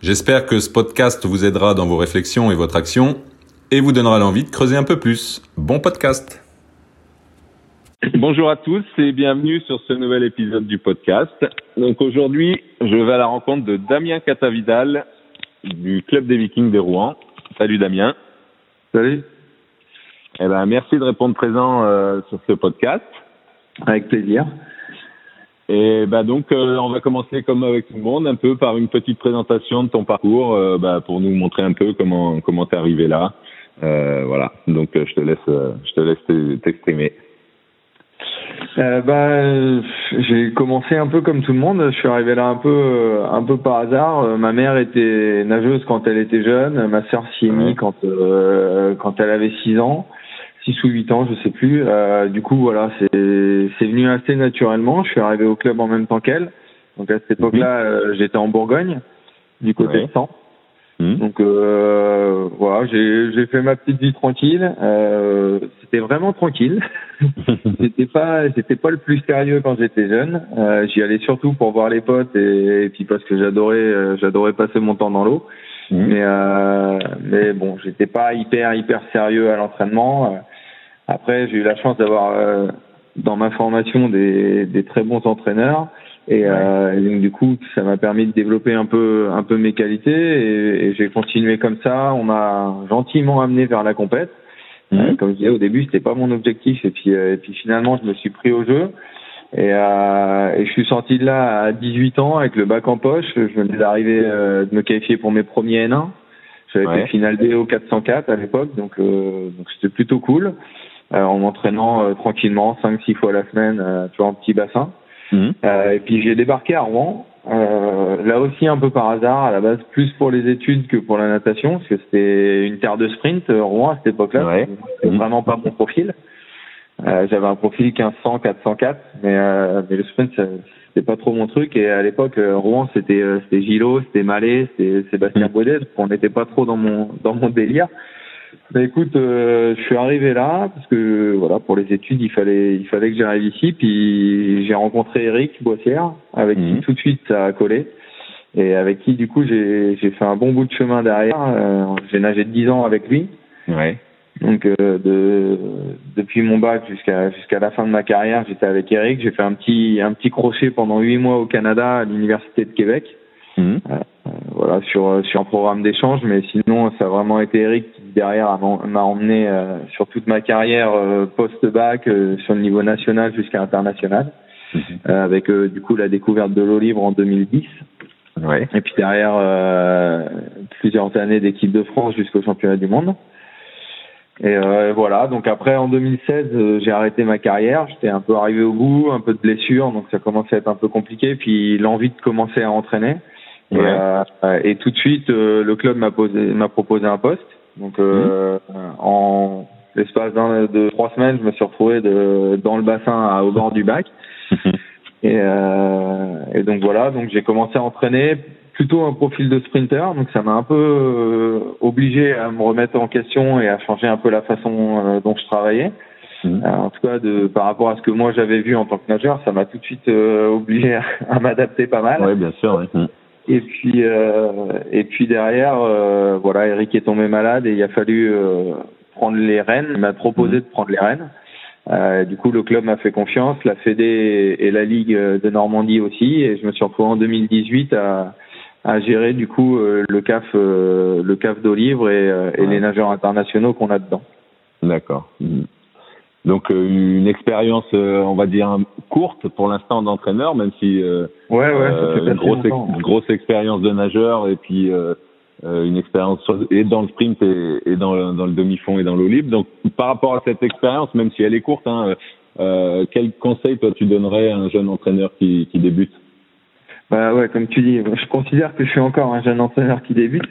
J'espère que ce podcast vous aidera dans vos réflexions et votre action et vous donnera l'envie de creuser un peu plus. Bon podcast Bonjour à tous et bienvenue sur ce nouvel épisode du podcast. Donc aujourd'hui, je vais à la rencontre de Damien Catavidal du Club des Vikings de Rouen. Salut Damien. Salut. Eh ben, merci de répondre présent euh, sur ce podcast. Avec plaisir. Et bah donc, euh, on va commencer comme avec tout le monde, un peu par une petite présentation de ton parcours, euh, bah, pour nous montrer un peu comment comment t'es arrivé là. voilà. Donc, je te laisse, je te laisse t'exprimer. Euh, bah, j'ai commencé un peu comme tout le monde. Je suis arrivé là un peu, un peu par hasard. Ma mère était nageuse quand elle était jeune. Ma sœur s'y est mise quand, quand elle avait 6 ans. 6 ou 8 ans, je sais plus. Euh, du coup, voilà, c'est c'est venu assez naturellement. Je suis arrivé au club en même temps qu'elle. Donc à cette époque-là, mhm. euh, j'étais en Bourgogne, du côté de Caen. Mhm. Donc euh, voilà, j'ai j'ai fait ma petite vie tranquille. Euh, c'était vraiment tranquille. c'était pas c'était pas le plus sérieux quand j'étais jeune. J'y allais surtout pour voir les potes et, et puis parce que j'adorais j'adorais passer mon temps dans l'eau. Mhm. Mais euh, mais bon, j'étais pas hyper hyper sérieux à l'entraînement. Après, j'ai eu la chance d'avoir euh, dans ma formation des, des, très bons entraîneurs. Et, euh, et, donc du coup, ça m'a permis de développer un peu un peu mes qualités et, et j'ai continué comme ça. On m'a gentiment amené vers la compète. Mhm. Euh, comme je disais au début, c'était pas mon objectif et puis et puis finalement, je me suis pris au jeu. Et, euh, et, je suis sorti de là à 18 ans avec le bac en poche. Je venais d'arriver euh, de me qualifier pour mes premiers N1. J'avais ouais. fait finale D au 404 à l'époque, donc euh, donc c'était plutôt cool. Euh, en m'entraînant euh, tranquillement cinq six fois la semaine, euh, tu vois, en petit bassin. Mmh. et puis j'ai débarqué à Rouen, là aussi un peu par hasard, à la base plus pour les études que pour la natation, parce que c'était une terre de sprint, Rouen à cette époque-là, ouais. c'était mmh. vraiment pas mon profil. J'avais un profil 1500, 404, mais, mais le sprint c'était pas trop mon truc. Et à l'époque, Rouen c'était c'était Gilo, c'était Mallet, c'était Sébastien. Baudet, on n'était pas trop dans mon dans mon délire. Bah écoute, euh, je suis arrivé là parce que voilà pour les études il fallait il fallait que j'arrive ici puis j'ai rencontré Eric Boissière avec qui mhm. tout de suite ça a collé et avec qui du coup j'ai j'ai fait un bon bout de chemin derrière. Euh, j'ai nagé 10 ans avec lui. Ouais. Donc euh, de depuis mon bac jusqu'à jusqu'à la fin de ma carrière j'étais avec Eric. J'ai fait un petit un petit crochet pendant huit mois au Canada à l'université de Québec. Mhm. voilà sur sur un programme d'échange mais sinon ça a vraiment été Eric qui derrière m'a emmené euh, sur toute ma carrière euh, post-bac euh, sur le niveau national jusqu'à international, mhm. avec du coup la découverte de l'eau libre en 2010. Ouais. Et puis derrière plusieurs années d'équipe de France jusqu'au championnat du monde. Et voilà, donc après en 2016, j'ai arrêté ma carrière, j'étais un peu arrivé au bout, un peu de blessure, donc ça commençait à être un peu compliqué, puis l'envie de commencer à entraîner. Ouais. Et, et, tout de suite, le club m'a proposé un poste. Donc euh, mmh. en l'espace de trois semaines, je me suis retrouvé de, dans le bassin au bord du bac. et, euh, et donc voilà, donc j'ai commencé à entraîner plutôt un profil de sprinter, donc ça m'a un peu euh, obligé à me remettre en question et à changer un peu la façon euh, dont je travaillais. Mmh. Euh, en tout cas, de, par rapport à ce que moi j'avais vu en tant que nageur, ça m'a tout de suite obligé à, à m'adapter pas mal. Oui, bien sûr. Ouais. Et puis euh, et puis derrière, euh, voilà, Eric est tombé malade et il a fallu euh, prendre les rênes. Il m'a proposé mhm. de prendre les rênes. Euh, du coup, le club m'a fait confiance, la Fédé et la Ligue de Normandie aussi, et je me suis retrouvé en 2018 à, à gérer du coup le CAF, le CAF d'Olivre et, et les nageurs internationaux qu'on a dedans. D'accord. Mhm. Donc euh, une expérience, euh, on va dire courte pour l'instant d'entraîneur, même si euh, ouais, ouais, une grosse, une grosse expérience de nageur et puis une expérience et dans le sprint et, et dans, le, dans le demi-fond et dans l'eau libre. Donc par rapport à cette expérience, même si elle est courte, hein, quel conseil toi tu donnerais à un jeune entraîneur qui, qui débute? Bah ouais, comme tu dis, je considère que je suis encore un jeune entraîneur qui débute.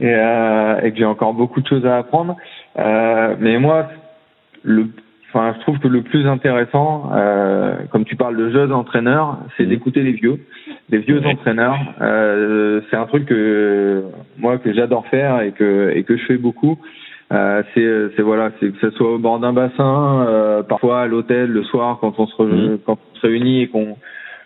et, et que j'ai encore beaucoup de choses à apprendre. mais moi, le Enfin, je trouve que le plus intéressant, euh, comme tu parles de jeunes entraîneurs, c'est mmh. d'écouter les vieux, les vieux entraîneurs. Euh, c'est un truc que moi que j'adore faire et que et que je fais beaucoup. Euh, c'est c'est voilà, c'est que ce soit au bord d'un bassin, euh, parfois à l'hôtel le soir quand on se mmh. quand on se réunit et qu'on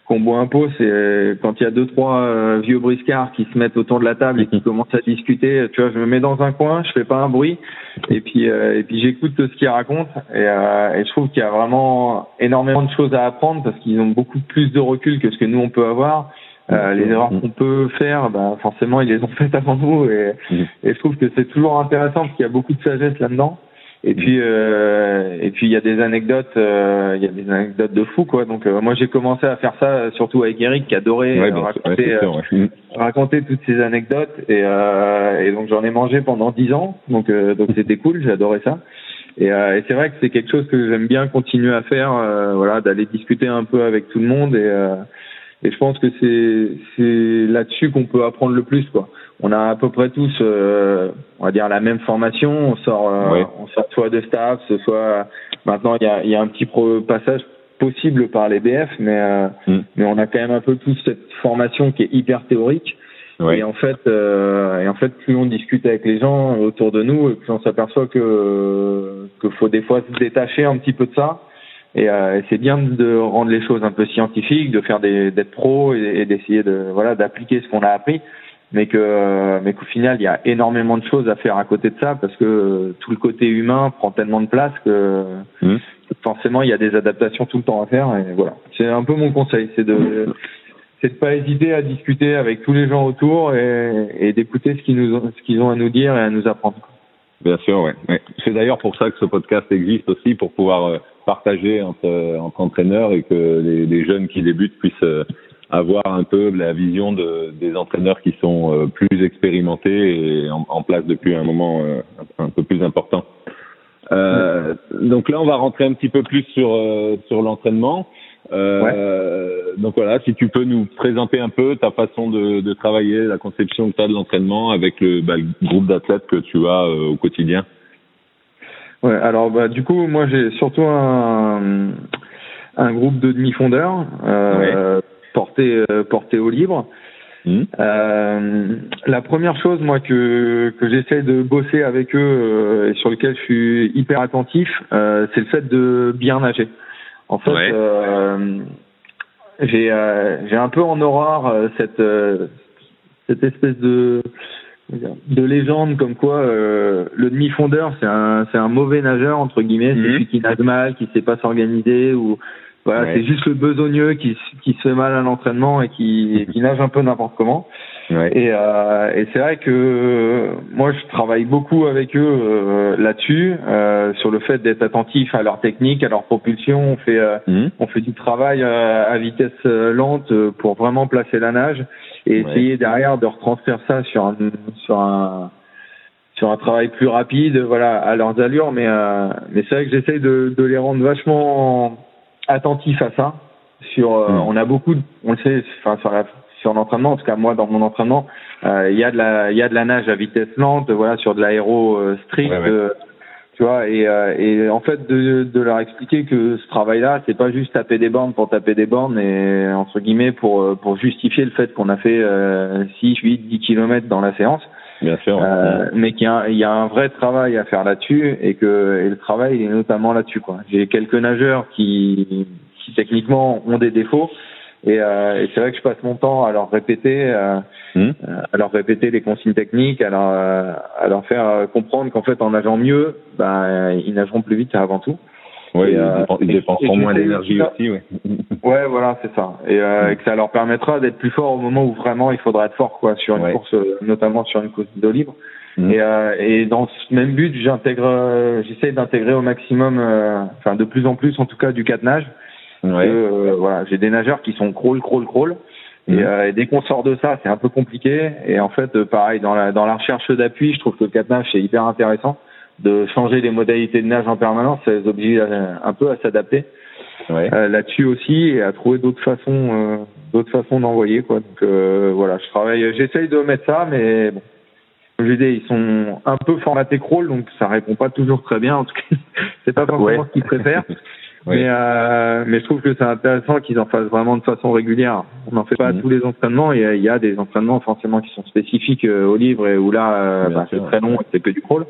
qu'on boit un pot, c'est quand il y a deux trois euh, vieux briscards qui se mettent autour de la table et qui commencent à discuter. Tu vois, je me mets dans un coin, je fais pas un bruit, et puis euh, et puis j'écoute ce qu'ils racontent. Et, euh, et je trouve qu'il y a vraiment énormément de choses à apprendre parce qu'ils ont beaucoup plus de recul que ce que nous on peut avoir. les erreurs qu'on peut faire, bah, forcément ils les ont faites avant nous, et, et je trouve que c'est toujours intéressant parce qu'il y a beaucoup de sagesse là-dedans. Et puis euh, et puis il y a des anecdotes, euh, il y a des anecdotes de fou quoi. Donc euh, moi j'ai commencé à faire ça surtout avec Eric qui adorait raconter, raconter toutes ces anecdotes et, et donc j'en ai mangé pendant dix ans. Donc donc c'était cool, j'adorais ça. Et, et c'est vrai que c'est quelque chose que j'aime bien continuer à faire, voilà, d'aller discuter un peu avec tout le monde et et je pense que c'est c'est là-dessus qu'on peut apprendre le plus quoi on a à peu près tous, euh, on va dire, la même formation. On sort, euh, on sort soit de staff, soit maintenant il y a, y a, un petit passage possible par les BF, mais euh, mm. mais on a quand même un peu tous cette formation qui est hyper théorique. Et en fait, et en fait, plus on discute avec les gens autour de nous, plus on s'aperçoit que que faut des fois se détacher un petit peu de ça. Et, c'est bien de rendre les choses un peu scientifiques, de faire des d'être pro et, et d'essayer de voilà d'appliquer ce qu'on a appris mais que mais qu'au final il y a énormément de choses à faire à côté de ça parce que tout le côté humain prend tellement de place que mmh. forcément il y a des adaptations tout le temps à faire et voilà c'est un peu mon conseil c'est de c'est de pas hésiter à discuter avec tous les gens autour et, et d'écouter ce qu'ils nous ce qu'ils ont à nous dire et à nous apprendre bien sûr ouais, ouais. c'est d'ailleurs pour ça que ce podcast existe aussi pour pouvoir euh, partager entre entre entraîneurs et que les, les jeunes qui débutent puissent euh, avoir un peu la vision de, des entraîneurs qui sont euh, plus expérimentés et en, en, place depuis un moment euh, un, peu plus important. Euh, donc là, on va rentrer un petit peu plus sur euh, sur l'entraînement. Donc voilà, si tu peux nous présenter un peu ta façon de, de travailler, la conception que tu as de l'entraînement avec le, bah, le groupe d'athlètes que tu as au quotidien. Ouais, alors bah, du coup, moi j'ai surtout un, un groupe de demi-fondeurs. Euh, porté euh, porté au libre. Mmh. Euh, la première chose, moi, que que j'essaie de bosser avec eux euh, et sur lequel je suis hyper attentif, euh, c'est le fait de bien nager. En fait, euh, j'ai j'ai un peu en horreur cette cette espèce de de légende comme quoi le demi-fondeur c'est un c'est un mauvais nageur entre guillemets, c'est mmh. celui qui nage mal, qui sait pas s'organiser ou voilà, c'est juste le besogneux qui, qui se fait mal à l'entraînement et qui, qui nage un peu n'importe comment. Ouais. Et, euh, et c'est vrai que moi je travaille beaucoup avec eux euh, là-dessus, euh, sur le fait d'être attentif à leur technique, à leur propulsion. On fait euh, mmh. on fait du travail euh, à vitesse lente pour vraiment placer la nage et essayer derrière de retranscrire ça sur un sur un sur un travail plus rapide, voilà, à leurs allures. Mais mais c'est vrai que j'essaye de, de les rendre vachement attentif à ça. Sur, euh, hmm. on a beaucoup, on le sait, enfin sur, sur l'entraînement, en tout cas moi dans mon entraînement, euh, il y a de la, il y a de la nage à vitesse lente, voilà, sur de l'aéro euh, strict. tu vois et, et en fait de, de leur expliquer que ce travail-là c'est pas juste taper des bornes pour taper des bornes et entre guillemets pour pour justifier le fait qu'on a fait euh, 6, 8, 10 kilomètres dans la séance Bien sûr. Euh, mais qu'il y, y, a un vrai travail à faire là-dessus et que et le travail est notamment là-dessus. quoi. J'ai quelques nageurs qui, qui techniquement ont des défauts et, euh, et c'est vrai que je passe mon temps à leur répéter, euh, hmm. à leur répéter les consignes techniques, à leur, à leur faire comprendre qu'en fait en nageant mieux, ben ils nageront plus vite avant tout. Oui, euh, ils dépenseront moins d'énergie aussi, oui. Ouais, voilà, c'est ça. Et, euh, et, que ça leur permettra d'être plus forts au moment où vraiment il faudra être fort, quoi, sur une course, euh, notamment sur une course de libre. Mm. Et, euh, et dans ce même but, j'intègre, euh, j'essaie d'intégrer au maximum, euh, enfin de plus en plus, en tout cas, du catenage. Ouais. voilà, j'ai des nageurs qui sont crawl, crawl, crawl. Mm. Et, et, dès qu'on sort de ça, c'est un peu compliqué. Et en fait, pareil, dans la, dans la recherche d'appui, je trouve que le catenage c'est hyper intéressant de changer les modalités de nage en permanence, ça les oblige un peu à s'adapter ouais. euh, là-dessus aussi et à trouver d'autres façons, euh, d'autres façons d'envoyer quoi. Donc euh, voilà, je travaille, j'essaye de mettre ça, mais bon, je dis, ils sont un peu formatés crawl, donc ça répond pas toujours très bien. En tout cas, c'est pas forcément ce qu'ils préfèrent. Mais, euh, mais je trouve que c'est intéressant qu'ils en fassent vraiment de façon régulière. On n'en fait pas à mhm. tous les entraînements. Il y, a, des entraînements forcément qui sont spécifiques euh, au livre et où là, euh, bah, c'est très long et c'est que du crawl.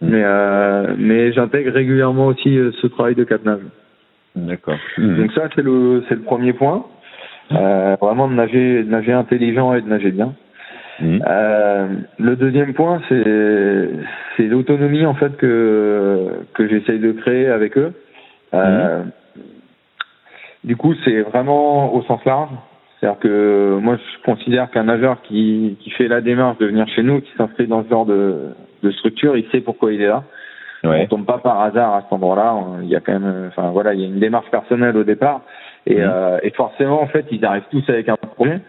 Mhm. Mais, euh, mais j'intègre régulièrement aussi ce travail de catenage. D'accord. Mhm. Donc ça, c'est le, c'est le premier point. Euh, vraiment de nager, de nager intelligent et de nager bien. Euh, le deuxième point, c'est c'est l'autonomie en fait que que j'essaye de créer avec eux. Euh, du coup, c'est vraiment au sens large. C'est-à-dire que moi, je considère qu'un nageur qui, qui fait la démarche de venir chez nous, qui s'inscrit dans ce genre de, de structure, il sait pourquoi il est là. Ouais. On tombe pas par hasard à cet endroit-là. Il y a quand même, enfin voilà, il y a une démarche personnelle au départ, et, mhm. euh, et forcément, en fait, ils arrivent tous avec un projet.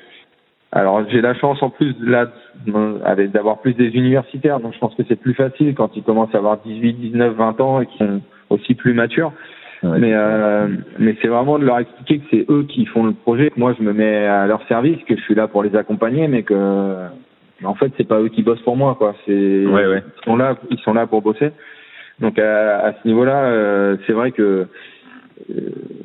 Alors j'ai la chance en plus là d'avoir plus des universitaires, donc je pense que c'est plus facile quand ils commencent à avoir 18, 19, 20 ans et qui sont aussi plus matures mais euh, mais c'est vraiment de leur expliquer que c'est eux qui font le projet, que moi je me mets à leur service, que je suis là pour les accompagner, mais que en fait c'est pas eux qui bossent pour moi quoi. C'est ouais, ouais. ils sont là, ils sont là pour bosser. Donc à, à ce niveau-là, euh, c'est vrai que euh,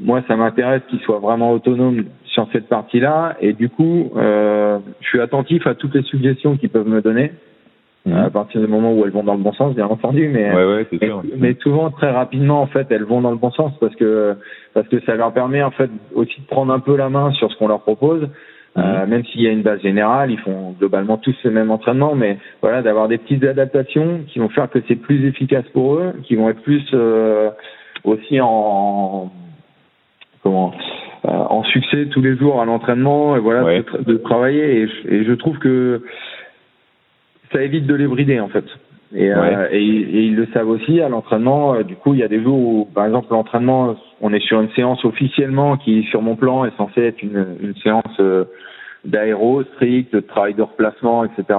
moi ça m'intéresse qu'ils soient vraiment autonomes sur cette partie-là, et du coup euh, je suis attentif à toutes les suggestions qu'ils peuvent me donner. Mhm. à partir du moment où elles vont dans le bon sens, bien entendu, mais, ouais, mais, mais, souvent très rapidement en fait elles vont dans le bon sens parce que parce que ça leur permet en fait aussi de prendre un peu la main sur ce qu'on leur propose. Euh, mhm. même s'il y a une base générale, ils font globalement tous le même entraînement, mais voilà, d'avoir des petites adaptations qui vont faire que c'est plus efficace pour eux, qui vont être plus euh, aussi en comment euh, en succès tous les jours à l'entraînement et voilà de, de, travailler et et je trouve que ça évite de les brider en fait. Et, euh, et, ils le savent aussi à l'entraînement. Euh, du coup, il y a des jours où, par exemple, l'entraînement, on est sur une séance officiellement qui, sur mon plan, est censée être une, une séance euh, d'aéro strict, de travail de replacement, etc.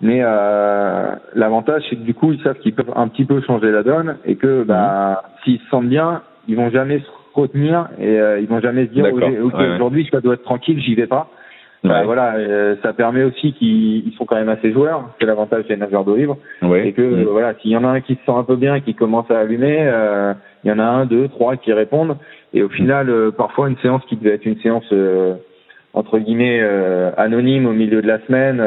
Mais euh, l'avantage, c'est que du coup, ils savent qu'ils peuvent un petit peu changer la donne et que, bah, mhm. s'ils se sentent bien, ils vont jamais se retenir et ils vont jamais se dire, ok, aujourd'hui, ça doit être tranquille, j'y vais pas. Bah, voilà, euh, ça permet aussi qu'ils sont quand même assez joueurs, c'est l'avantage des nageurs de livre, et que mm. voilà, s'il y en a un qui se sent un peu bien, qui commence à allumer, euh, il y en a un, deux, trois qui répondent, et au final, euh, parfois une séance qui devait être une séance entre guillemets anonyme au milieu de la semaine,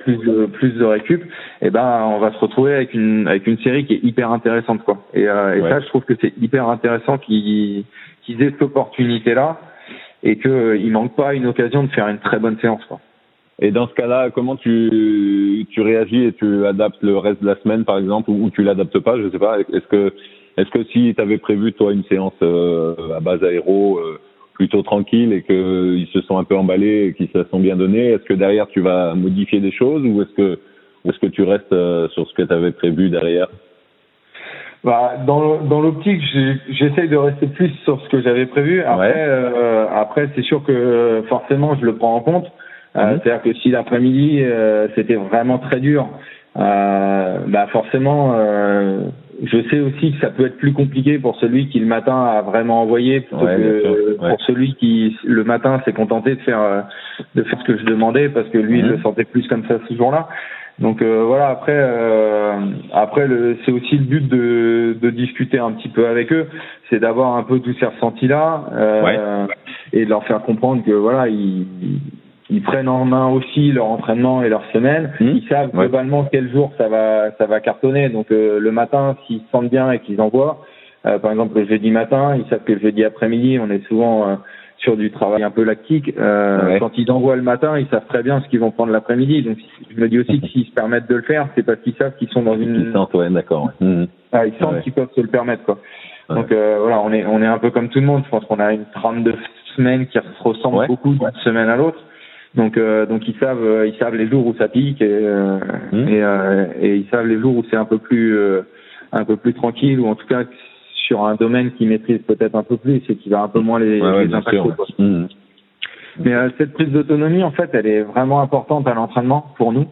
plus de plus de récup, et eh ben on va se retrouver avec une avec une série qui est hyper intéressante quoi. Et, et ça, je trouve que c'est hyper intéressant qu'ils qu'ils aient cette opportunité là et qu'il euh, manque pas une occasion de faire une très bonne séance. Quoi. Et dans ce cas-là, comment tu, tu réagis et tu adaptes le reste de la semaine, par exemple, ou, tu l'adaptes pas Je sais pas. Est-ce que, est-ce que si tu avais prévu toi une séance euh, à base aéro euh, plutôt tranquille et qu'ils se sont un peu emballés et qu'ils se sont bien donnés, est-ce que derrière tu vas modifier des choses ou est-ce que, est-ce que tu restes sur ce que tu avais prévu derrière? Bah, dans dans l'optique, j'essaye de rester plus sur ce que j'avais prévu. Après, euh, après, c'est sûr que forcément, je le prends en compte. Euh, mhm. C'est-à-dire que si l'après-midi euh, c'était vraiment très dur, euh, bah forcément, je sais aussi que ça peut être plus compliqué pour celui qui le matin a vraiment envoyé plutôt que pour celui qui le matin s'est contenté de faire de faire ce que je demandais parce que lui il mhm. le sentait plus comme ça ce jour-là. Donc euh, voilà, après, euh, après c'est aussi le but de, de discuter un petit peu avec eux, c'est d'avoir un peu tous ces ressentis-là euh, et de leur faire comprendre que voilà, ils, ils prennent en main aussi leur entraînement et leur semaine. Mmh. Ils savent globalement quel jour ça va, ça va cartonner. Donc le matin, s'ils se sentent bien et qu'ils envoient, par exemple le jeudi matin, ils savent que le jeudi après-midi, on est souvent sur du travail un peu lactique. Euh, Quand ils envoient le matin, ils savent très bien ce qu'ils vont prendre l'après-midi. Donc, je me dis aussi que s'ils se permettent de le faire, c'est parce qu'ils savent qu'ils sont dans une. Ils sentent, ouais, d'accord. Mmh. Ah, ils sentent qu'ils peuvent se le permettre, quoi. Donc euh, voilà, on est on est un peu comme tout le monde. Je pense qu'on a une 32 semaines qui ressemblent beaucoup d'une semaine à l'autre. Donc euh, donc ils savent euh, ils savent les jours où ça pique et euh, mmh. et, euh, et, ils savent les jours où c'est un peu plus un peu plus tranquille ou en tout cas sur un domaine qu'ils maîtrisent peut-être un peu plus et qui va un peu moins les, impacter. Mmh. Mais euh, cette prise d'autonomie, en fait, elle est vraiment importante à l'entraînement pour nous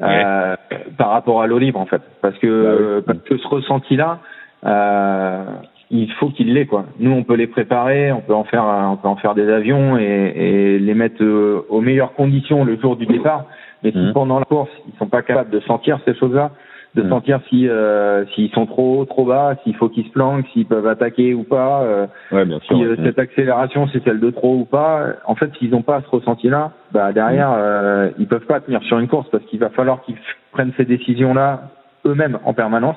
euh, par rapport à l'eau libre, en fait, parce que bah parce que ce ressenti-là, euh, il faut qu'il l'ait quoi. Nous, on peut les préparer, on peut en faire, on peut en faire des avions et, et les mettre euh, aux meilleures conditions le jour du départ. Mais si Mhm. pendant la course, ils sont pas capables de sentir ces choses-là, de Mhm. sentir si euh, s'ils sont trop haut, trop bas, s'il faut qu'ils se planquent, s'ils peuvent attaquer ou pas, euh, Ouais, bien sûr. si euh, cette accélération c'est celle de trop ou pas. En fait, s'ils n'ont pas ce ressenti-là, bah derrière euh, ils peuvent pas tenir sur une course parce qu'il va falloir qu'ils prennent ces décisions-là eux-mêmes en permanence.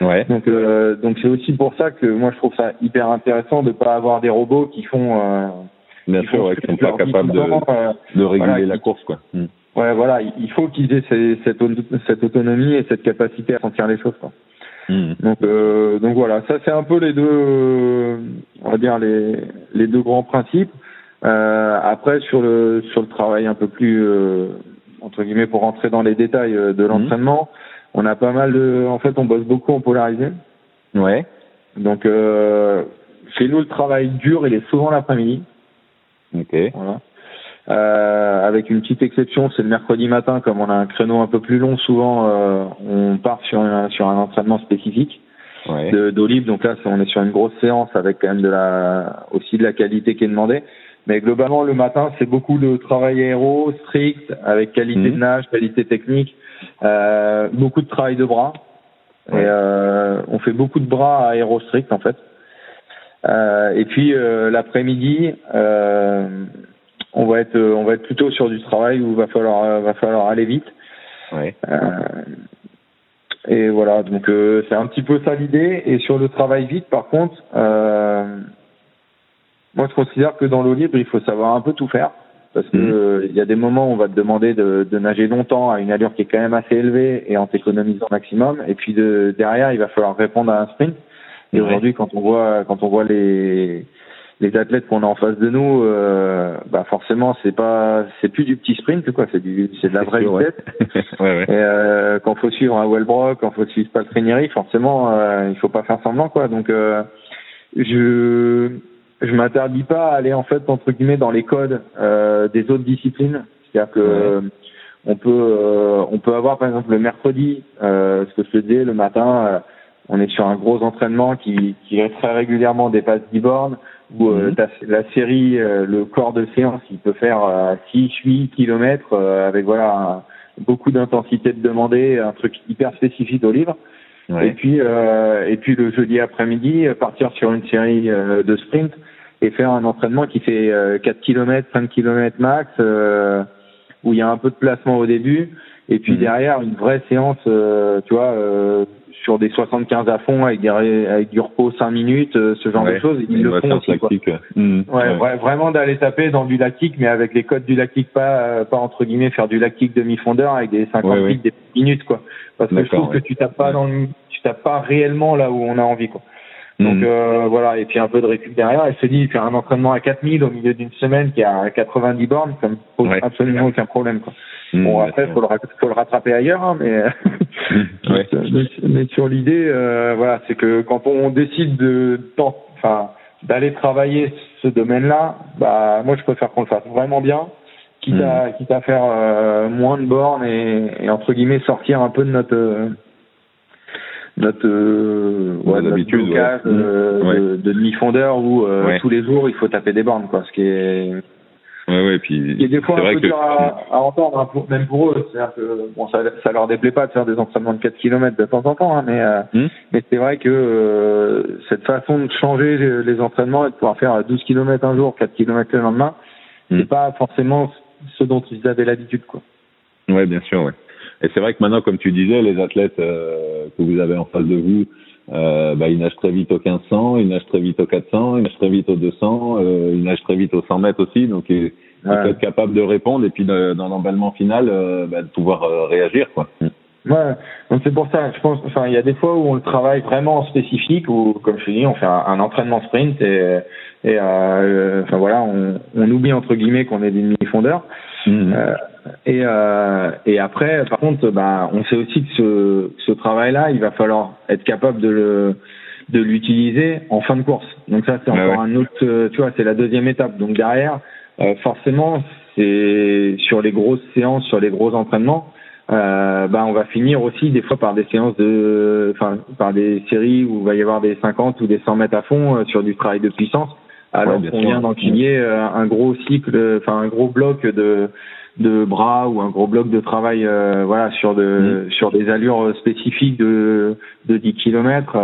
Ouais. Donc euh, donc c'est aussi pour ça que moi je trouve ça hyper intéressant de pas avoir des robots qui font euh, Bien qui sûr, font ouais, qui sont pas capables de, euh, de réguler voilà, la course, quoi. Mm. Ouais, voilà, il faut qu'ils aient ces- cette, au- cette autonomie et cette capacité à sentir les choses. Quoi. Mm. Donc, euh, donc voilà, ça c'est un peu les deux, euh, on va dire les, les deux grands principes. Euh, après sur le sur le travail un peu plus euh, entre guillemets pour rentrer dans les détails de l'entraînement, on a pas mal de, en fait, on bosse beaucoup en polarisé. Ouais. Donc euh, chez nous le travail dur, il est souvent l'après-midi. Ok. Voilà. Euh, avec une petite exception, c'est le mercredi matin, comme on a un créneau un peu plus long, souvent euh, on part sur un, sur un entraînement spécifique Ouais. de libre. Donc là, on est sur une grosse séance avec quand même de la aussi de la qualité qui est demandée. Mais globalement, le matin, c'est beaucoup de travail aéro strict avec qualité Mhm. de nage, qualité technique, euh, beaucoup de travail de bras. Et euh, on fait beaucoup de bras aéro strict en fait. Euh, et puis euh, l'après-midi, euh, on va être on va être plutôt sur du travail où va falloir euh, va falloir aller vite. Ouais. Euh, et voilà, donc euh, c'est un petit peu ça l'idée. Et sur le travail vite, par contre, euh, moi je considère que dans l'eau libre, il faut savoir un peu tout faire. Parce que Mhm. euh, il y a des moments où on va te demander de, de nager longtemps à une allure qui est quand même assez élevée et en t'économisant maximum. Et puis de, derrière, il va falloir répondre à un sprint. Et Ouais. aujourd'hui, quand on voit quand on voit les les athlètes qu'on a en face de nous, euh, bah forcément c'est pas c'est plus du petit sprint quoi, c'est du c'est de la vraie sûr, vitesse. ouais, ouais. Et euh, quand faut suivre un Wellbrook, quand faut suivre Paltrinieri, forcément, euh, il faut pas faire semblant, quoi. Donc, euh, je je m'interdis pas à aller en fait entre guillemets dans les codes euh, des autres disciplines. C'est-à-dire que Ouais. on peut euh, on peut avoir par exemple le mercredi, euh, ce que je te disais le matin, euh, on est sur un gros entraînement qui qui très régulièrement dépasse 10 bornes où t'as la série, euh, le corps de séance, il peut faire euh, 6, 8 kilomètres euh, avec voilà beaucoup d'intensité de demander, un truc hyper spécifique au livre. Et Ouais. puis euh, et puis le jeudi après-midi, partir sur une série euh, de sprint et faire un entraînement qui fait euh, 4 km, 5 km max, euh, où il y a un peu de placement au début, et puis Mhm. derrière une vraie séance, euh, tu vois, euh, sur des 75 à fond avec, des, avec du repos 5 minutes, euh, ce genre de choses, ils le font aussi. Quoi. lactique, ouais. Ouais, Ouais. vra- vraiment d'aller taper dans du lactique, mais avec les codes du lactique, pas, euh, pas entre guillemets faire du lactique demi-fondeur avec des 50 Ouais, ouais. des minutes, quoi. Parce que je trouve que tu tapes pas dans le, tu tapes pas réellement là où on a envie, quoi. Donc euh, voilà, et puis un peu de récup derrière. Elle se dit faire un entraînement à 4000 au milieu d'une semaine qui a 90 bornes, ça me pose Ouais. absolument aucun problème. Quoi. Mm, Bon après, sûr. faut le, ra- faut le rattraper ailleurs, hein, mais, Mm. Ouais. mais, mais sur l'idée, euh, voilà, c'est que quand on décide de, enfin, d'aller travailler ce domaine-là, bah moi je préfère qu'on le fasse vraiment bien, quitte Mm. à quitte à faire euh, moins de bornes et, et entre guillemets sortir un peu de notre euh, notre euh, ouais, de notre habitudes, blocage, ouais. euh, Ouais. de, de demi-fondeur où euh, tous les jours il faut taper des bornes quoi ce qui est Ouais, ouais, puis est des fois un vrai peu que dur à, à entendre hein, pour- même pour eux c'est-à-dire que bon ça ça leur déplaît pas de faire des entraînements de 4 km de temps en temps hein, mais euh, Hmm. mais c'est vrai que euh, cette façon de changer les, entraînements et de pouvoir faire 12 km un jour 4 km le lendemain Hmm. c'est pas forcément ce dont ils avaient l'habitude quoi Ouais, bien sûr, ouais. Et c'est vrai que maintenant, comme tu disais, les athlètes euh, que vous avez en face de vous, euh, bah, ils nagent très vite au 1500, ils nagent très vite au 400, ils nagent très vite au 200, euh, ils nagent très vite au 100 mètres aussi. Donc, il il Ouais. faut être capable de répondre et puis de- dans l'emballement final, euh, bah, de pouvoir euh, réagir, quoi. Ouais, donc c'est pour ça, je pense, enfin, il y a des fois où on le travaille vraiment en spécifique, où, comme je te dis, on fait un, un entraînement sprint et, et euh, enfin voilà, on, on oublie entre guillemets qu'on est des demi-fondeurs. Mhm. Euh, et, euh, et après, par contre, bah, on sait aussi que ce, ce travail-là, il va falloir être capable de le de l'utiliser en fin de course. Donc ça, c'est Ouais, encore ouais. un autre, euh, tu vois, c'est la deuxième étape. Donc derrière, euh, forcément, c'est sur les grosses séances, sur les gros entraînements, euh, bah, on va finir aussi des fois par des séances de, enfin, par des séries où il va y avoir des 50 ou des 100 mètres à fond euh, sur du travail de puissance, alors Ouais, qu'on vient d'enquiller euh, un gros cycle, enfin un gros bloc de de bras ou un gros bloc de travail euh, voilà sur de Mm. sur des allures spécifiques de de 10 km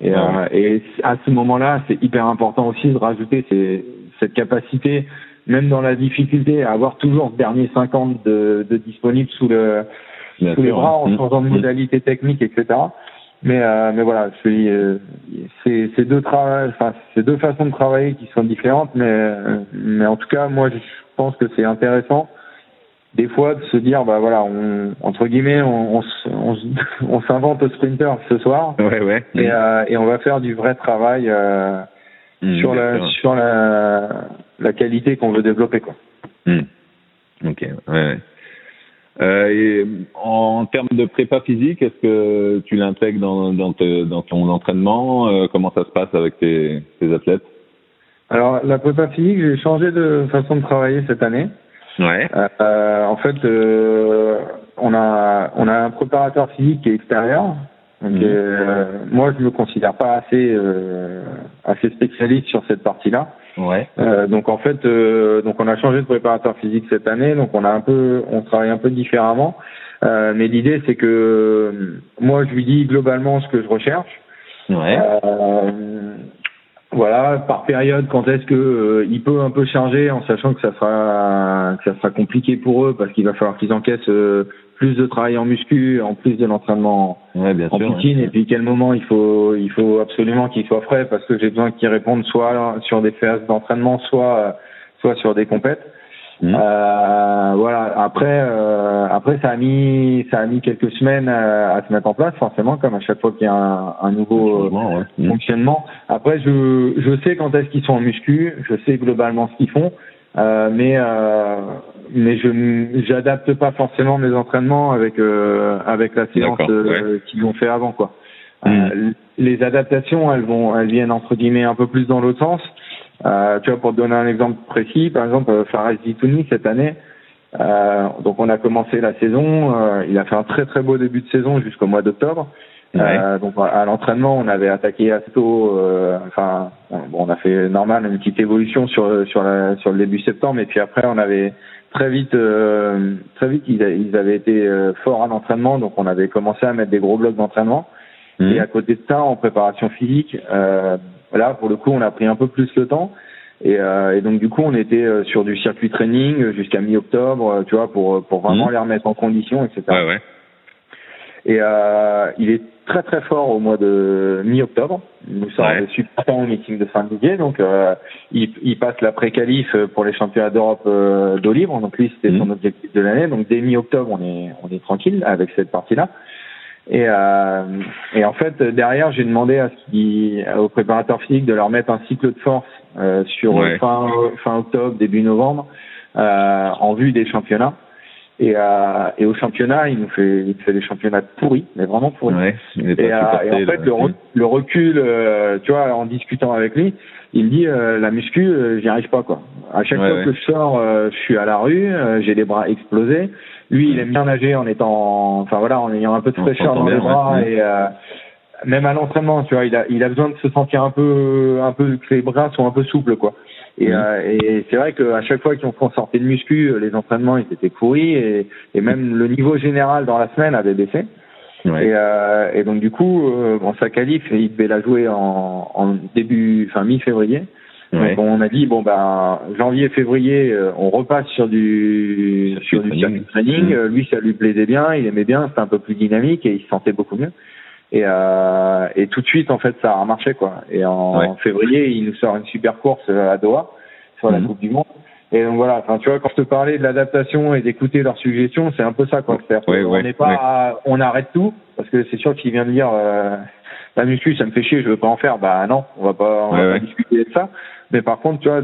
et, Ouais. euh, et à ce moment-là c'est hyper important aussi de rajouter ces, cette capacité même dans la difficulté à avoir toujours ce dernier 50 de, de disponible sous le Bien sous les bras en hein. changeant de Mm. modalité technique etc mais euh, mais voilà c'est euh, c'est deux enfin c'est deux façons de travailler qui sont différentes mais mais en tout cas moi je pense que c'est intéressant des fois de se dire bah voilà on entre guillemets on on, s'invente au sprinter ce soir Ouais, ouais. et euh, et on va faire du vrai travail euh, Mm, sur la sur la la qualité qu'on veut développer quoi Hmm. Ok, ouais. ouais. Euh, et en termes de prépa physique, est-ce que tu l'intègres dans, dans, te- dans ton entraînement? Euh, Comment ça se passe avec tes, tes athlètes? Alors la prépa physique j'ai changé de façon de travailler cette année Ouais. Euh, en fait, euh, on a on a un préparateur physique qui est extérieur. Donc, Mhm. euh, moi, je me considère pas assez euh, assez spécialiste sur cette partie-là. Ouais. Euh, donc en fait, euh, donc on a changé de préparateur physique cette année. Donc on a un peu, on travaille un peu différemment. Euh, mais l'idée, c'est que euh, moi, je lui dis globalement ce que je recherche. Ouais. Voilà, par période, quand est-ce que euh, il peut un peu charger, en sachant que ça sera que ça sera compliqué pour eux parce qu'il va falloir qu'ils encaissent euh, plus de travail en muscu, en plus de l'entraînement Ouais, en sûr. piscine. Et puis quel moment il faut il faut absolument qu'ils soient frais parce que j'ai besoin qu'ils répondent soit sur des phases d'entraînement, soit soit sur des compètes. Mhm. Euh, voilà. Après, euh, après, ça a mis, ça a mis quelques semaines à, à se mettre en place, forcément, comme à chaque fois qu'il y a un, un nouveau ouais. euh, Mhm. fonctionnement. Après, je, je sais quand est-ce qu'ils sont en muscu, je sais globalement ce qu'ils font, euh, mais euh, mais je j'adapte pas forcément mes entraînements avec euh, avec la séance euh, qu'ils ont fait avant, quoi. Euh, les adaptations, elles vont, elles viennent entre guillemets un peu plus dans l'autre sens. Euh, tu vois, pour te donner un exemple précis, par exemple, euh, Fares Zitouni cette année, euh, donc on a commencé la saison, euh, il a fait un très très beau début de saison jusqu'au mois d'octobre. Ouais. Euh, donc à l'entraînement, on avait attaqué assez tôt. euh, enfin, bon, on a fait normal une petite évolution sur sur la, sur le début septembre, et puis après on avait très vite euh, très vite ils, avaient été forts à l'entraînement, donc on avait commencé à mettre des gros blocs d'entraînement. Mhm. Et à côté de ça, en préparation physique, euh, là pour le coup, on a pris un peu plus le temps. Et, euh, et donc du coup, on était euh, sur du circuit training jusqu'à mi-octobre, euh, tu vois, pour pour vraiment Mhm. les remettre en condition, etc. Ouais, ouais. Et euh, il est très très fort au mois de mi-octobre. Il nous sort Ouais. super temps au meeting de Saint-Didier. Donc euh, il, il passe la pré-qualif pour les championnats d'Europe euh, d'eau libre. Donc lui, c'était son Mhm. objectif de l'année. Donc dès mi-octobre, on est on est tranquille avec cette partie-là. Et, euh, et en fait, derrière, j'ai demandé à ce qui, au préparateur physique de leur mettre un cycle de force euh, sur Ouais. fin, fin octobre, début novembre, euh, en vue des championnats. Et, euh, et au championnat, il nous fait, il fait des championnats pourris, mais vraiment pourris. Ouais. Et, euh, supporté, et en fait, le, re- le recul, euh, tu vois, en discutant avec lui, il me dit euh, la muscu, euh, j'y arrive pas quoi. À chaque Ouais, fois ouais. que je sors, euh, je suis à la rue, euh, j'ai les bras explosés. Lui, il aime bien nager en étant, enfin voilà, en ayant un peu de fraîcheur dans les bras et euh, même à l'entraînement, tu vois, il a, il a besoin de se sentir un peu, un peu que les bras sont un peu souples quoi. Et, Mhm. euh, et c'est vrai qu'à chaque fois qu'on sortait de muscu, euh, les entraînements ils étaient pourris et, et même le niveau général dans la semaine avait baissé. Ouais. Et, euh, et donc du coup, euh, bon, sa qualif, il devait la jouer en, en début, enfin mi-février. Ouais. Donc on a dit bon ben janvier, février, euh, on repasse sur du Circuit sur du training. training. Mhm. Lui, ça lui plaisait bien, il aimait bien, c'était un peu plus dynamique et il se sentait beaucoup mieux. Et, euh, et tout de suite, en fait, ça a marché quoi. Et en Ouais. février, il nous sort une super course à Doha sur la Mhm. Coupe du Monde. Et donc voilà, enfin tu vois, quand je te parlais de l'adaptation et d'écouter leurs suggestions, c'est un peu ça quoi. Qu'on ouais, n'est pas, on arrête tout parce que c'est sûr qu'il vient de dire euh, la muscu, ça me fait chier, je veux pas en faire. Bah non, on va pas, on va pas discuter de ça. Mais par contre, tu vois,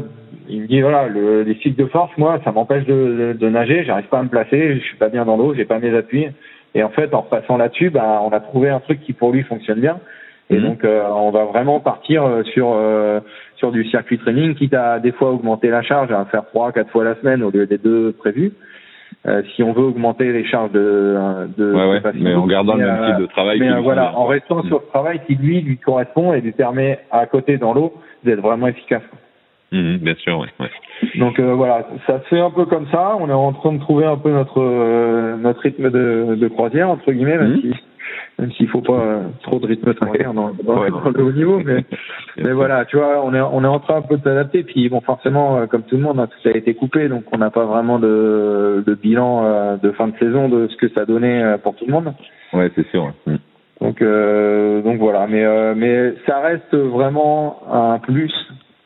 il me dit voilà, le, les cycles de force, moi, ça m'empêche de, de, de nager, j'arrive pas à me placer, je suis pas bien dans l'eau, j'ai pas mes appuis. Et en fait, en repassant là-dessus, bah, on a trouvé un truc qui pour lui fonctionne bien. Et Mhm. donc, euh, on va vraiment partir euh, sur euh, sur du circuit training, quitte à des fois augmenter la charge, à faire trois, quatre fois la semaine au lieu des deux prévus. Euh, si on veut augmenter les charges de, de Ouais, ouais. de patients. Mais en gardant le même euh, type de travail. mais euh, voilà, en restant sur le travail qui lui lui correspond et lui permet à côté dans l'eau d'être vraiment efficace. Mhm, bien sûr, oui. Ouais. Donc euh, voilà, ça se fait un peu comme ça. On est en train de trouver un peu notre euh, notre rythme de, de croisière entre guillemets, même Mhm. si même s'il faut pas euh, trop de rythme de croisière dans, dans, Ouais. dans le haut niveau, mais mais voilà, tu vois, on est on est en train un peu de s'adapter. Puis bon, forcément, euh, comme tout le monde, hein, tout a été coupé, donc on n'a pas vraiment de de bilan euh, de fin de saison de ce que ça donnait euh, pour tout le monde. Ouais, c'est sûr. ouais. Mhm. Donc euh, donc voilà, mais euh, mais ça reste vraiment un plus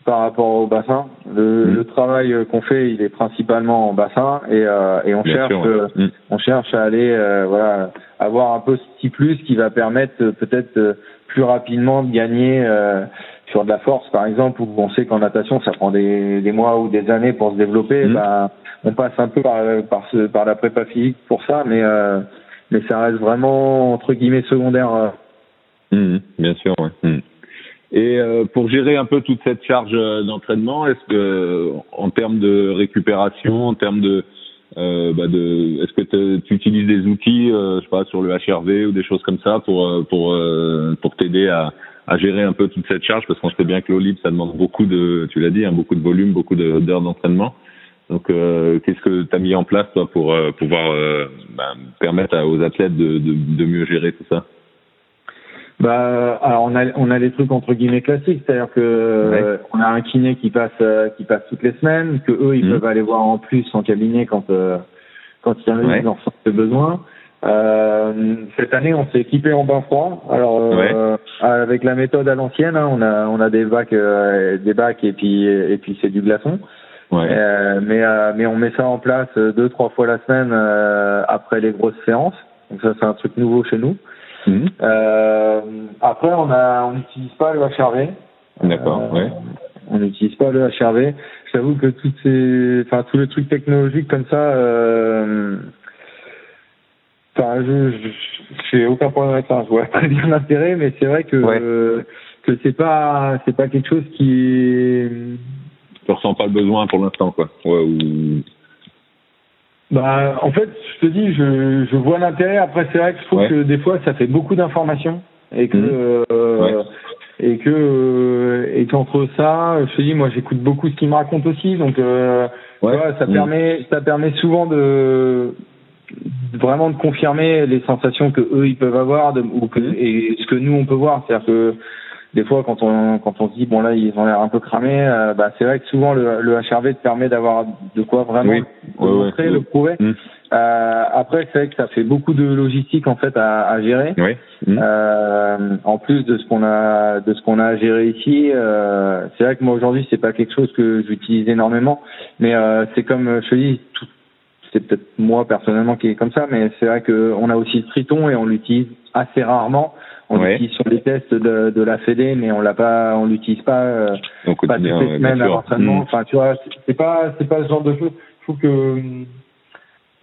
par rapport au bassin. Le, Mhm. le travail euh, qu'on fait, il est principalement en bassin et euh, et on Bien cherche sûr, euh, Mhm. on cherche à aller euh, voilà avoir un peu ce petit plus qui va permettre euh, peut-être euh, plus rapidement de gagner euh, sur de la force par exemple où on sait qu'en natation ça prend des, des mois ou des années pour se développer ben, on passe un peu par par ce, par la prépa physique pour ça mais euh, mais ça reste vraiment entre guillemets secondaire Mhm, bien sûr, ouais. Et euh, pour gérer un peu toute cette charge euh, d'entraînement, est-ce que en termes de récupération, en termes de, euh, bah de est-ce que tu utilises des outils, euh, je sais pas, sur le HRV ou des choses comme ça pour euh, pour euh, pour t'aider à, à gérer un peu toute cette charge? Parce qu'on sait bien que libre ça demande beaucoup de, tu l'as dit, hein, beaucoup de volume, beaucoup d'heures d'entraînement. Donc, qu'est-ce que tu as mis en place toi pour pouvoir bah, permettre aux athlètes de, de, de mieux gérer tout ça? Bah, alors on a on a les trucs entre guillemets classiques, c'est-à-dire que euh, on a un kiné qui passe euh, qui passe toutes les semaines, que eux ils Mhm. peuvent aller voir en plus en cabinet quand euh, quand il y en a Ouais. ils en ressentent le besoin. Euh, cette année on s'est équipé en bain froid. Alors euh, avec la méthode à l'ancienne, hein, on a on a des bacs euh, des bacs et puis et puis c'est du glaçon. Ouais. Euh, mais euh, mais on met ça en place deux trois fois la semaine euh, après les grosses séances. Donc ça c'est un truc nouveau chez nous. Mhm. Euh, après, on a, on n'utilise pas le HRV. D'accord, Euh, ouais. On n'utilise pas le HRV. J'avoue que toutes ces, enfin tous les trucs technologiques comme ça, euh, enfin je, j'ai aucun problème avec ça. Je vois très bien l'intérêt, mais c'est vrai que Ouais. euh, que c'est pas, c'est pas quelque chose qui Tu ressens pas le besoin pour l'instant, quoi. Ouais, ou... Bah, en fait, je te dis, je, je vois l'intérêt. Après, c'est vrai que je trouve Ouais. que des fois, ça fait beaucoup d'informations et que Mhm. euh, Ouais. et que euh, et qu'entre ça, je te dis, moi, j'écoute beaucoup ce qu'ils me racontent aussi. Donc, euh, tu Ouais. vois, ça Mhm. permet ça permet souvent de vraiment de confirmer les sensations que eux ils peuvent avoir de, ou que, Mhm. et ce que nous on peut voir. C'est-à-dire que des fois, quand on quand on se dit bon là ils ont l'air un peu cramés, euh, bah c'est vrai que souvent le, le HRV te permet d'avoir de quoi vraiment Oui. le Ouais, ouais. montrer, le prouver. Mm. Euh, après, c'est vrai que ça fait beaucoup de logistique en fait à, à gérer. Oui. Mhm. Euh, en plus de ce qu'on a de ce qu'on a à gérer ici, euh, c'est vrai que moi aujourd'hui c'est pas quelque chose que j'utilise énormément, mais euh, c'est comme je te dis, tout- c'est peut-être moi personnellement qui est comme ça, mais c'est vrai que on a aussi le Triton et on l'utilise assez rarement. On Ouais. l'utilise sur les tests de, de la Fédé, mais on l'a pas, on l'utilise pas. euh, Au pas toutes les semaines à l'entraînement. Mhm. Enfin, tu vois, c'est- pas, c'est pas ce genre de choses. Je trouve que hum,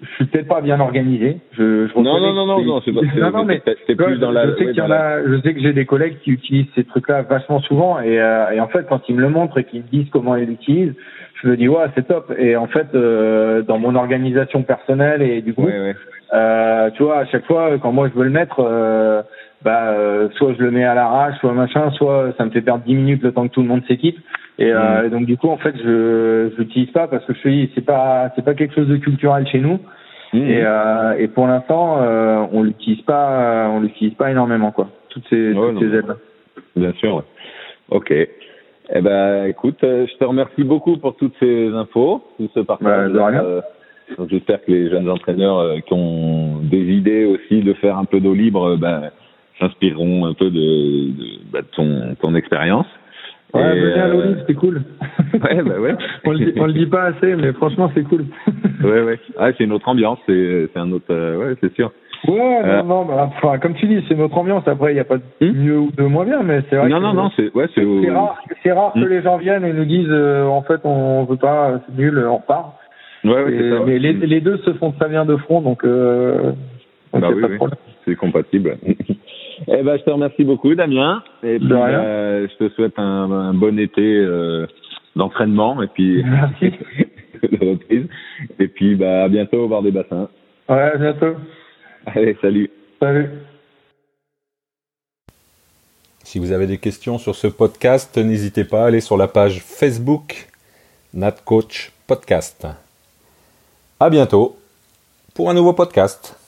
je suis peut-être pas bien organisé. Je, je Non, non, non, non, c'est- non, c'est pas. non, non, mais c'est- plus dans la. je sais ouais, qu'il y en a, je sais que j'ai des collègues qui utilisent ces trucs-là vachement souvent et, euh, et en fait quand ils me le montrent et qu'ils me disent comment ils l'utilisent, je me dis ouais c'est top et en fait euh, dans mon organisation personnelle et du Ouais, ouais. euh, tu vois à chaque fois quand moi je veux le mettre, euh, bah euh, soit je le mets à l'arrache, soit machin, soit ça me fait perdre 10 minutes le temps que tout le monde s'équipe et, euh, et donc du coup en fait je je l'utilise pas parce que je dis c'est pas c'est pas quelque chose de culturel chez nous. Mhm. Et, euh, et pour l'instant, euh, on l'utilise pas, euh, on l'utilise pas énormément quoi. Toutes ces, Ouais, toutes ces aides. Bien sûr. Ok. Eh ben, écoute, euh, je te remercie beaucoup pour toutes ces infos, tout ce Bah, partage. donc J'espère que les jeunes entraîneurs qui ont des idées aussi de faire un peu d'eau libre, ben, s'inspireront un peu de, de, bah, de ton, ton expérience. Ouais, venez à euh, l'Olive, c'est cool. Ouais, bah ouais. on, le dit, on le dit pas assez, mais franchement, c'est cool. Ouais, ouais. Ah, c'est une autre ambiance, c'est c'est un autre. euh, ouais, c'est sûr. Ouais, Euh. non, non, bah, enfin, comme tu dis, c'est notre ambiance. Après, il n'y a pas de Hmm. mieux ou de moins bien, mais c'est vrai Non, que non, non, c'est ouais, c'est. c'est rare, c'est rare que Hmm. les gens viennent et nous disent, euh, en fait, on veut pas, c'est nul, on repart. Ouais, ouais, Et- c'est ça. mais les, les deux se font très bien de front, donc, euh, donc Bah c'est oui, pas de oui. problème. c'est compatible. Eh ben, je te remercie beaucoup, Damien. Et puis, euh, je te souhaite un, un bon été euh, d'entraînement et puis de reprise. Et puis, bah, à bientôt au bord des bassins. Ouais, à bientôt. Allez, salut. Salut. Si vous avez des questions sur ce podcast, n'hésitez pas à aller sur la page Facebook NatCoach Podcast. À bientôt pour un nouveau podcast.